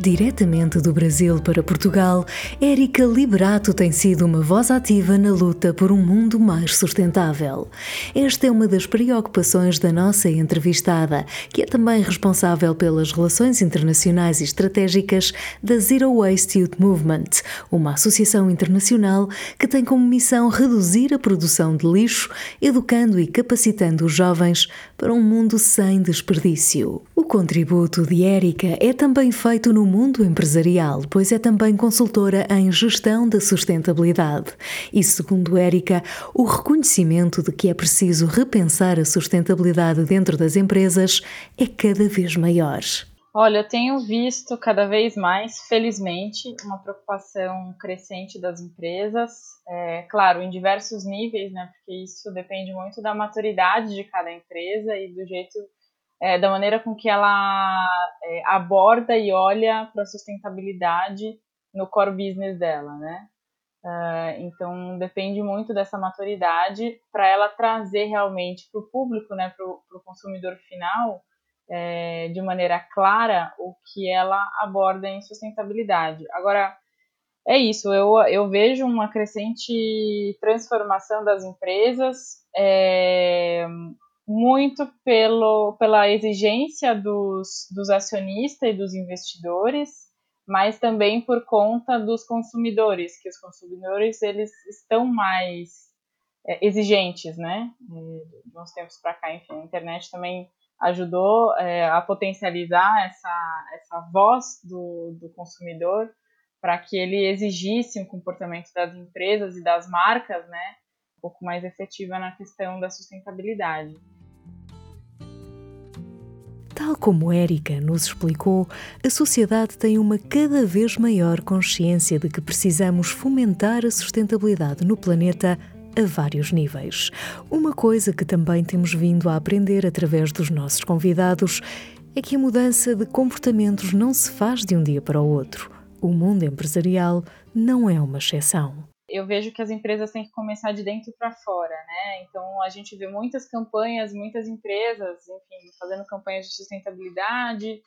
Diretamente do Brasil para Portugal, Érica Liberato tem sido uma voz ativa na luta por um mundo mais sustentável. Esta é uma das preocupações da nossa entrevistada, que é também responsável pelas relações internacionais e estratégicas da Zero Waste Youth Movement, uma associação internacional que tem como missão reduzir a produção de lixo, educando e capacitando os jovens para um mundo sem desperdício. O contributo de Érica é também feito no mundo empresarial, pois é também consultora em gestão da sustentabilidade. E segundo Érica, o reconhecimento de que é preciso repensar a sustentabilidade dentro das empresas é cada vez maior. Olha, eu tenho visto cada vez mais, felizmente, uma preocupação crescente das empresas, é, claro, em diversos níveis, né? Porque isso depende muito da maturidade de cada empresa e do jeito é, da maneira com que ela é, aborda e olha para a sustentabilidade no core business dela, né? Uh, então depende muito dessa maturidade para ela trazer realmente para o público, né, para o consumidor final, é, de maneira clara o que ela aborda em sustentabilidade. Agora é isso, eu, eu vejo uma crescente transformação das empresas. Muito pelo, pela exigência dos, dos acionistas e dos investidores, mas também por conta dos consumidores, que os consumidores eles estão mais é, exigentes, né? Uns tempos para cá, enfim, a internet também ajudou é, a potencializar essa, essa voz do, do consumidor para que ele exigisse um comportamento das empresas e das marcas, né? Um pouco mais efetiva na questão da sustentabilidade. Tal como Érica nos explicou, a sociedade tem uma cada vez maior consciência de que precisamos fomentar a sustentabilidade no planeta a vários níveis. Uma coisa que também temos vindo a aprender através dos nossos convidados é que a mudança de comportamentos não se faz de um dia para o outro. O mundo empresarial não é uma exceção eu vejo que as empresas têm que começar de dentro para fora, né? Então a gente vê muitas campanhas, muitas empresas, enfim, fazendo campanhas de sustentabilidade,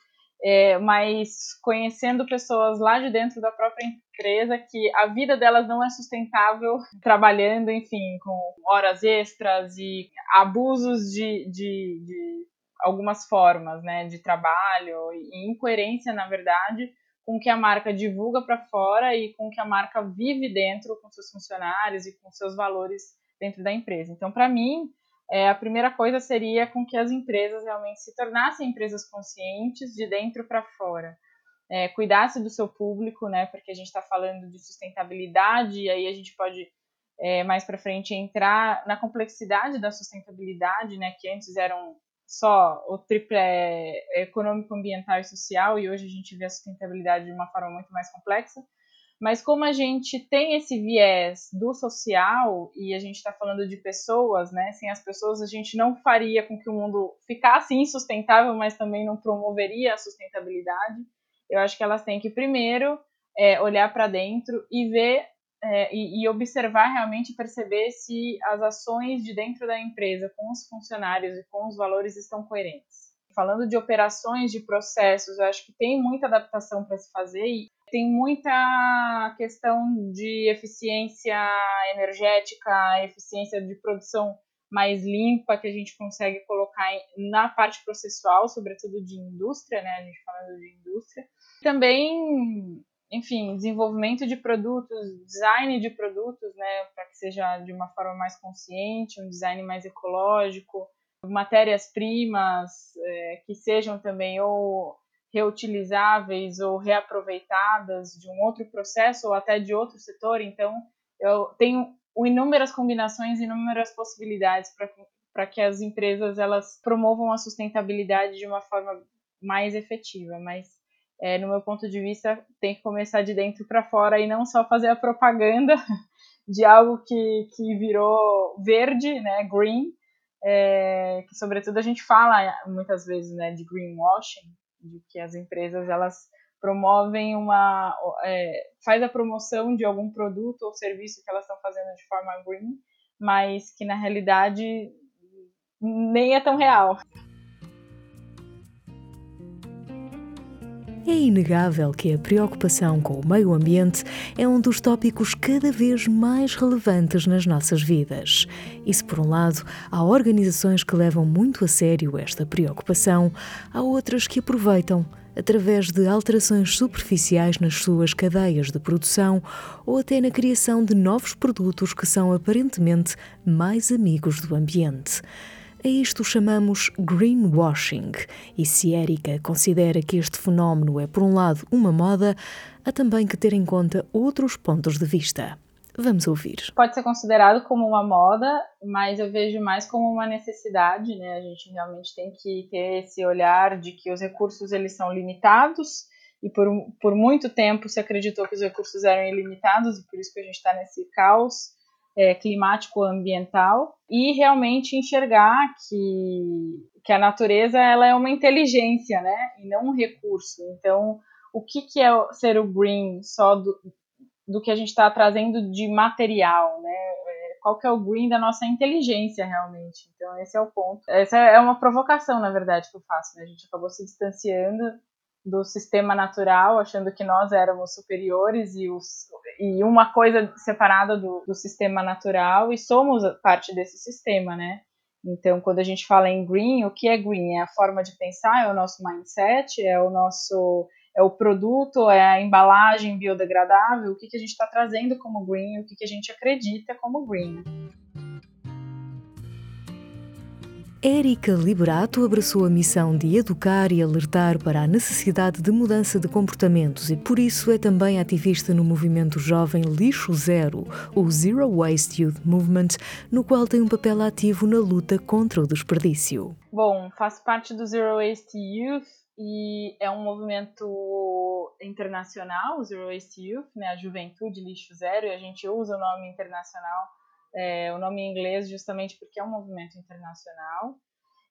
é, mas conhecendo pessoas lá de dentro da própria empresa que a vida delas não é sustentável, trabalhando, enfim, com horas extras e abusos de, de, de algumas formas, né, de trabalho e incoerência, na verdade, com que a marca divulga para fora e com que a marca vive dentro com seus funcionários e com seus valores dentro da empresa. Então, para mim, é, a primeira coisa seria com que as empresas realmente se tornassem empresas conscientes de dentro para fora. É, cuidasse do seu público, né? Porque a gente está falando de sustentabilidade e aí a gente pode é, mais para frente entrar na complexidade da sustentabilidade, né? Que antes eram só o triple é econômico, ambiental e social, e hoje a gente vê a sustentabilidade de uma forma muito mais complexa. Mas como a gente tem esse viés do social e a gente está falando de pessoas, né? Sem as pessoas a gente não faria com que o mundo ficasse insustentável, mas também não promoveria a sustentabilidade. Eu acho que elas têm que primeiro é, olhar para dentro e ver é, e, e, observar realmente perceber se as ações de dentro da empresa com os funcionários e com os valores estão coerentes. Falando de operações, de processos, eu acho que tem muita adaptação para se fazer e tem muita questão de eficiência energética, eficiência de produção mais limpa que a gente consegue colocar na parte processual, sobretudo de indústria, né? A gente falando de indústria. Também enfim, desenvolvimento de produtos, design de produtos, né, para que seja de uma forma mais consciente, um design mais ecológico, matérias-primas é, que sejam também ou reutilizáveis ou reaproveitadas de um outro processo ou até de outro setor. Então, eu tenho inúmeras combinações, inúmeras possibilidades para que as empresas elas promovam a sustentabilidade de uma forma mais efetiva, mas é, no meu ponto de vista, tem que começar de dentro para fora e não só fazer a propaganda de algo que, que virou verde, né, green, é, que sobretudo a gente fala muitas vezes, né, de greenwashing, de que as empresas elas promovem uma, é, faz a promoção de algum produto ou serviço que elas estão fazendo de forma green, mas que na realidade nem é tão real. É inegável que a preocupação com o meio ambiente é um dos tópicos cada vez mais relevantes nas nossas vidas. E se, por um lado, há organizações que levam muito a sério esta preocupação, há outras que aproveitam através de alterações superficiais nas suas cadeias de produção ou até na criação de novos produtos que são aparentemente mais amigos do ambiente. A isto chamamos greenwashing, e se Érica considera que este fenómeno é, por um lado, uma moda, há também que ter em conta outros pontos de vista. Vamos ouvir. Pode ser considerado como uma moda, mas eu vejo mais como uma necessidade, né? A gente realmente tem que ter esse olhar de que os recursos eles são limitados e por, por muito tempo se acreditou que os recursos eram ilimitados e por isso que a gente está nesse caos é, climático ambiental e realmente enxergar que, que a natureza ela é uma inteligência, né, e não um recurso. Então, o que, que é ser o green só do, do que a gente está trazendo de material, né? É, qual que é o green da nossa inteligência realmente? Então esse é o ponto. Essa é uma provocação, na verdade, que eu faço. Né? A gente acabou se distanciando do sistema natural, achando que nós éramos superiores e, os, e uma coisa separada do, do sistema natural e somos parte desse sistema, né? Então, quando a gente fala em green, o que é green? É a forma de pensar, é o nosso mindset, é o nosso é o produto, é a embalagem biodegradável, o que, que a gente está trazendo como green, o que, que a gente acredita como green. Érica Liberato abraçou a missão de educar e alertar para a necessidade de mudança de comportamentos e, por isso, é também ativista no movimento jovem Lixo Zero, o Zero Waste Youth Movement, no qual tem um papel ativo na luta contra o desperdício. Bom, faço parte do Zero Waste Youth e é um movimento internacional, o Zero Waste Youth, né, a Juventude Lixo Zero, e a gente usa o nome internacional é, o nome em inglês justamente porque é um movimento internacional.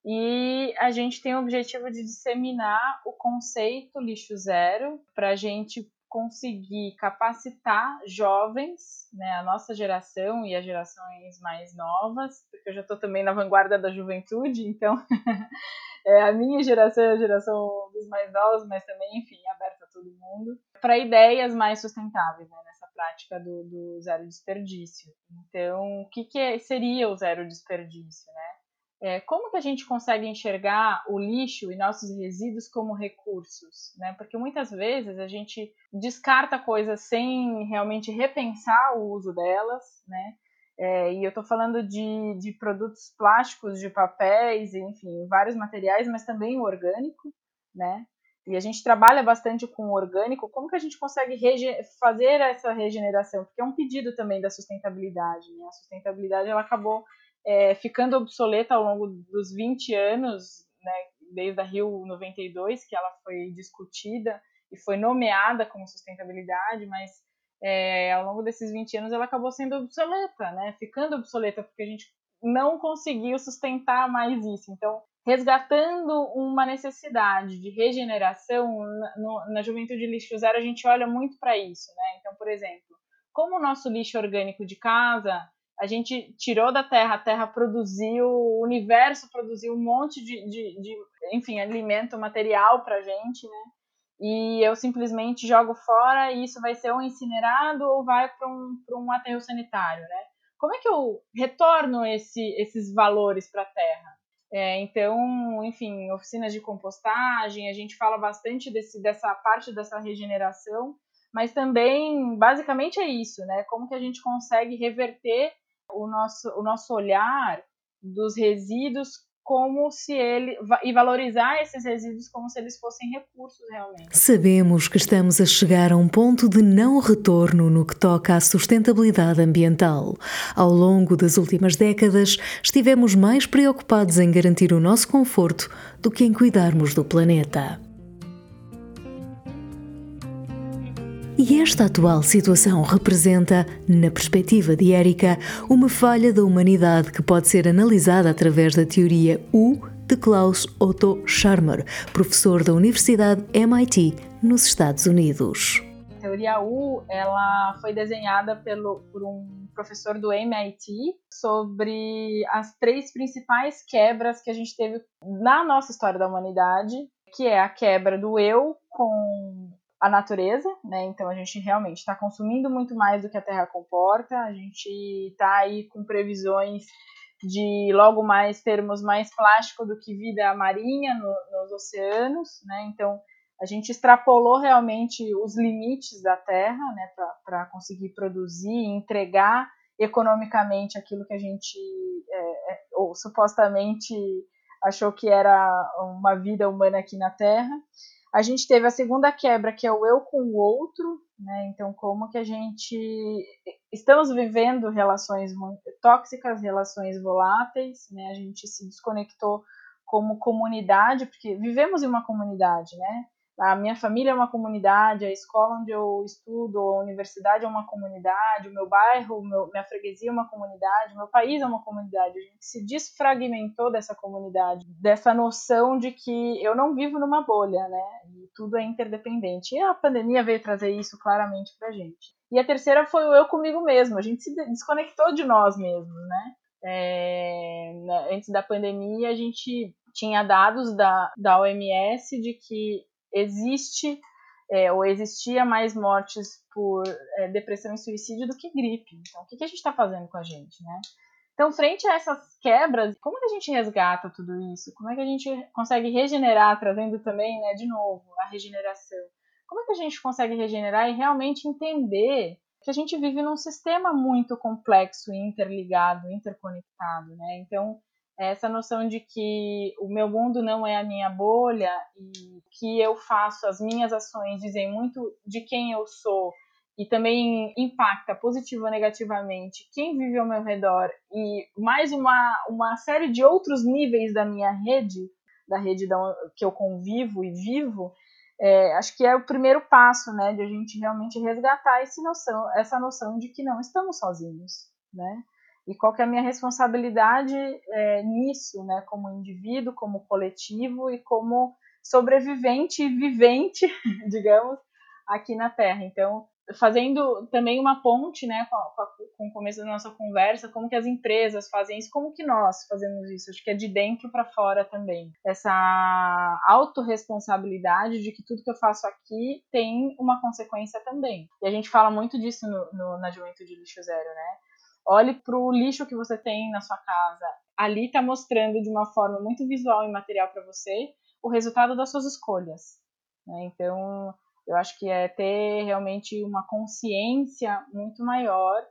E a gente tem o objetivo de disseminar o conceito lixo zero para a gente conseguir capacitar jovens, né, a nossa geração e as gerações mais novas, porque eu já estou também na vanguarda da juventude, então é a minha geração é a geração dos mais novos, mas também, enfim, aberta a todo mundo, para ideias mais sustentáveis, né, prática do, do zero desperdício. Então, o que, que é, seria o zero desperdício, né? É, como que a gente consegue enxergar o lixo e nossos resíduos como recursos, né? Porque muitas vezes a gente descarta coisas sem realmente repensar o uso delas, né? É, e eu estou falando de, de produtos plásticos, de papéis, enfim, vários materiais, mas também o orgânico, né? E a gente trabalha bastante com o orgânico, como que a gente consegue fazer essa regeneração? Porque é um pedido também da sustentabilidade. Né? A sustentabilidade ela acabou é, ficando obsoleta ao longo dos 20 anos, né? desde a Rio 92, que ela foi discutida e foi nomeada como sustentabilidade, mas é, ao longo desses 20 anos ela acabou sendo obsoleta, né? ficando obsoleta, porque a gente não conseguiu sustentar mais isso. Então, resgatando uma necessidade de regeneração, na, na Juventude Lixo Zero a gente olha muito para isso, né? Então, por exemplo, como o nosso lixo orgânico de casa, a gente tirou da terra, a terra produziu, o universo produziu um monte de, de, de enfim, alimento, material para a gente, né? E eu simplesmente jogo fora e isso vai ser ou incinerado ou vai para um, um aterro sanitário, né? Como é que eu retorno esse, esses valores para a terra? É, então, enfim, oficinas de compostagem, a gente fala bastante desse, dessa parte dessa regeneração, mas também, basicamente, é isso, né? Como que a gente consegue reverter o nosso, o nosso olhar dos resíduos como se ele e valorizar esses resíduos como se eles fossem recursos realmente. Sabemos que estamos a chegar a um ponto de não retorno no que toca à sustentabilidade ambiental. Ao longo das últimas décadas, estivemos mais preocupados em garantir o nosso conforto do que em cuidarmos do planeta. E esta atual situação representa, na perspectiva de Érica, uma falha da humanidade que pode ser analisada através da teoria U de Klaus Otto Scharmer, professor da Universidade MIT, nos Estados Unidos. A teoria U ela foi desenhada pelo, por um professor do MIT sobre as três principais quebras que a gente teve na nossa história da humanidade que é a quebra do eu com a natureza, né? Então a gente realmente está consumindo muito mais do que a Terra comporta, a gente está aí com previsões de logo mais termos mais plástico do que vida marinha no, nos oceanos, né? Então a gente extrapolou realmente os limites da Terra, né, para conseguir produzir e entregar economicamente aquilo que a gente é, é, ou supostamente achou que era uma vida humana aqui na Terra. A gente teve a segunda quebra, que é o eu com o outro, né? Então, como que a gente estamos vivendo relações tóxicas, relações voláteis, né? A gente se desconectou como comunidade, porque vivemos em uma comunidade, né? A minha família é uma comunidade, a escola onde eu estudo, a universidade é uma comunidade, o meu bairro, meu, minha freguesia é uma comunidade, o meu país é uma comunidade. A gente se desfragmentou dessa comunidade, dessa noção de que eu não vivo numa bolha, né? E tudo é interdependente. E a pandemia veio trazer isso claramente pra gente. E a terceira foi o eu comigo mesmo. A gente se desconectou de nós mesmos, né? É, né, antes da pandemia, a gente tinha dados da, da OMS de que existe é, ou existia mais mortes por é, depressão e suicídio do que gripe. Então, o que, que a gente está fazendo com a gente, né? Então, frente a essas quebras, como que a gente resgata tudo isso? Como é que a gente consegue regenerar, trazendo também, né, de novo, a regeneração? Como é que a gente consegue regenerar e realmente entender que a gente vive num sistema muito complexo, interligado, interconectado, né? Então, essa noção de que o meu mundo não é a minha bolha e que eu faço as minhas ações dizem muito de quem eu sou e também impacta positivo ou negativamente quem vive ao meu redor e mais uma, uma série de outros níveis da minha rede, da rede da, que eu convivo e vivo, é, acho que é o primeiro passo, né, de a gente realmente resgatar esse noção, essa noção de que não estamos sozinhos, né? E qual é a minha responsabilidade é, nisso, né, como indivíduo, como coletivo e como sobrevivente e vivente, digamos, aqui na Terra. Então, fazendo também uma ponte, né, com, a, com, o começo da nossa conversa, como que as empresas fazem isso, como que nós fazemos isso, acho que é de dentro para fora também. Essa autorresponsabilidade de que tudo que eu faço aqui tem uma consequência também. E a gente fala muito disso no, no, na Juventude Lixo Zero, né? Olhe para o lixo que você tem na sua casa. Ali está mostrando de uma forma muito visual e material para você o resultado das suas escolhas. Né? Então, eu acho que é ter realmente uma consciência muito maior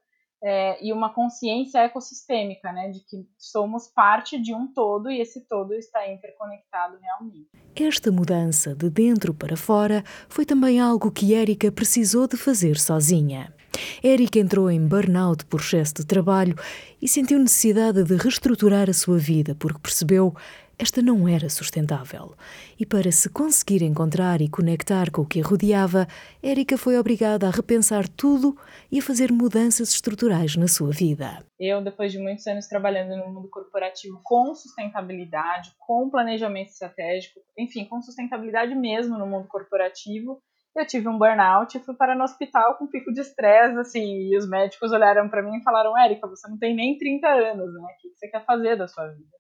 é, e uma consciência ecossistêmica, né, de que somos parte de um todo e esse todo está interconectado realmente. Esta mudança de dentro para fora foi também algo que Érica precisou de fazer sozinha. Érica entrou em burnout por excesso de trabalho e sentiu necessidade de reestruturar a sua vida porque percebeu esta não era sustentável. E para se conseguir encontrar e conectar com o que a rodeava, Érica foi obrigada a repensar tudo e a fazer mudanças estruturais na sua vida. Eu, depois de muitos anos trabalhando no mundo corporativo com sustentabilidade, com planejamento estratégico, enfim, com sustentabilidade mesmo no mundo corporativo, eu tive um burnout e fui parar no hospital com pico de estresse, assim, e os médicos olharam para mim e falaram, Érica, você não tem nem 30 anos, né? O que você quer fazer da sua vida?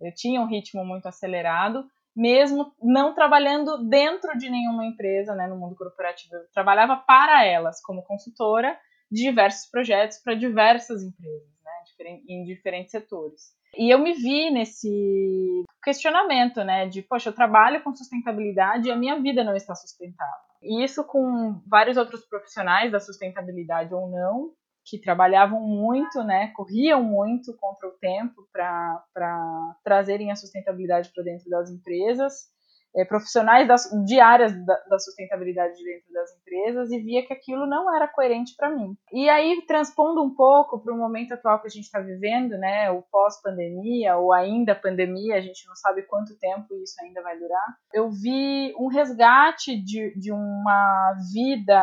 Eu tinha um ritmo muito acelerado, mesmo não trabalhando dentro de nenhuma empresa, né, no mundo corporativo. Eu trabalhava para elas, como consultora, de diversos projetos para diversas empresas, né, em diferentes setores. E eu me vi nesse questionamento, né, de, poxa, eu trabalho com sustentabilidade e a minha vida não está sustentável. Isso com vários outros profissionais da sustentabilidade ou não, que trabalhavam muito, né, corriam muito contra o tempo para trazerem a sustentabilidade para dentro das empresas é, profissionais das, de áreas da, da, sustentabilidade dentro das empresas e via que aquilo não era coerente para mim. E aí, transpondo um pouco para o momento atual que a gente está vivendo, né, o pós-pandemia ou ainda pandemia, a gente não sabe quanto tempo isso ainda vai durar, eu vi um resgate de, de uma vida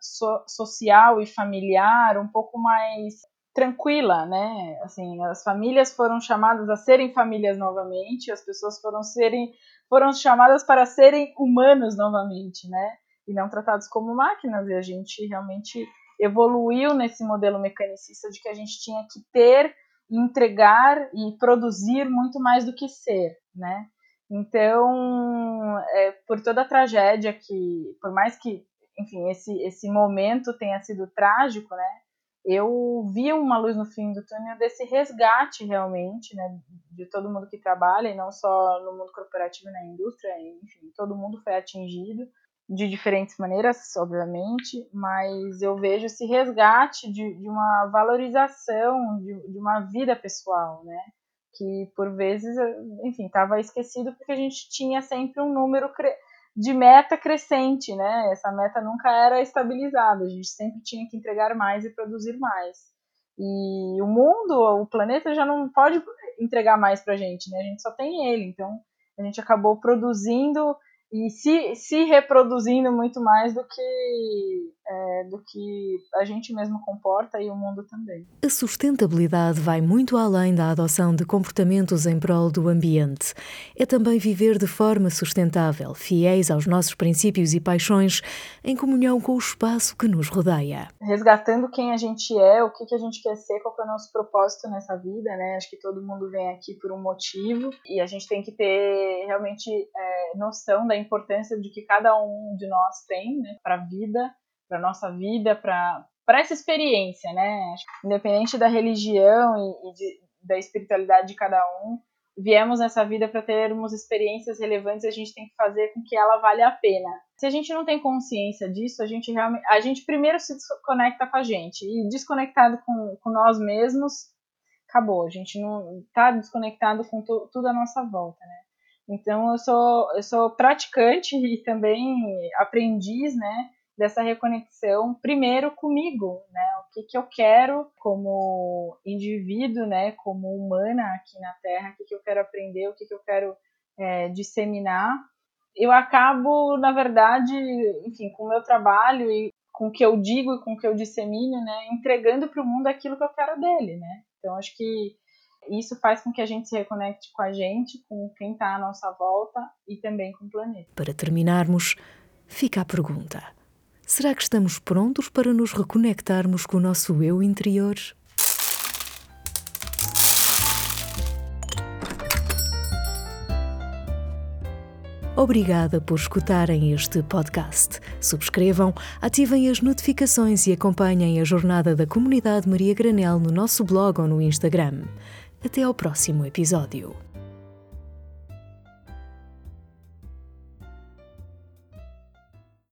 so, social e familiar um pouco mais tranquila, né? Assim, as famílias foram chamadas a serem famílias novamente, as pessoas foram serem foram chamadas para serem humanos novamente, né? E não tratados como máquinas. E a gente realmente evoluiu nesse modelo mecanicista de que a gente tinha que ter, entregar e produzir muito mais do que ser, né? Então, é, por toda a tragédia que, por mais que, enfim, esse, esse momento tenha sido trágico, né? Eu vi uma luz no fim do túnel desse resgate realmente, né? De todo mundo que trabalha, e não só no mundo corporativo e na indústria, enfim, todo mundo foi atingido de diferentes maneiras, obviamente, mas eu vejo esse resgate de, de uma valorização de, de, uma vida pessoal, né? Que por vezes, enfim, estava esquecido porque a gente tinha sempre um número de meta crescente, né? Essa meta nunca era estabilizada, a gente sempre tinha que entregar mais e produzir mais. E o mundo, o planeta já não pode entregar mais para a gente, né? A gente só tem ele, então a gente acabou produzindo e se, se reproduzindo muito mais do que, é, do que a gente mesmo comporta e o mundo também. A sustentabilidade vai muito além da adoção de comportamentos em prol do ambiente. É também viver de forma sustentável, fiéis aos nossos princípios e paixões, em comunhão com o espaço que nos rodeia. Resgatando quem a gente é, o que, que a gente quer ser, qual é o nosso propósito nessa vida, né? Acho que todo mundo vem aqui por um motivo e a gente tem que ter realmente é, noção da importância de que cada um de nós tem né, para a vida, para nossa vida, para para essa experiência, né? Independente da religião e, e de, da espiritualidade de cada um, viemos nessa vida para termos experiências relevantes, a gente tem que fazer com que ela valha a pena. Se a gente não tem consciência disso, a gente realmente, a gente primeiro se desconecta com a gente e desconectado com, com nós mesmos, acabou. A gente não está desconectado com tu, tudo à nossa volta, né? Então eu sou eu sou praticante e também aprendiz, né, dessa reconexão primeiro comigo, né? O que que eu quero como indivíduo, né, como humana aqui na Terra, o que que eu quero aprender, o que que eu quero é, disseminar. Eu acabo, na verdade, enfim, com o meu trabalho e com o que eu digo e com o que eu dissemino, né, entregando para o mundo aquilo que eu quero dele, né? Então acho que isso faz com que a gente se reconecte com a gente, com quem está à nossa volta e também com o planeta. Para terminarmos, fica a pergunta: será que estamos prontos para nos reconectarmos com o nosso eu interior? Obrigada por escutarem este podcast. Subscrevam, ativem as notificações e acompanhem a jornada da comunidade Maria Granel no nosso blog ou no Instagram. Até ao próximo episódio.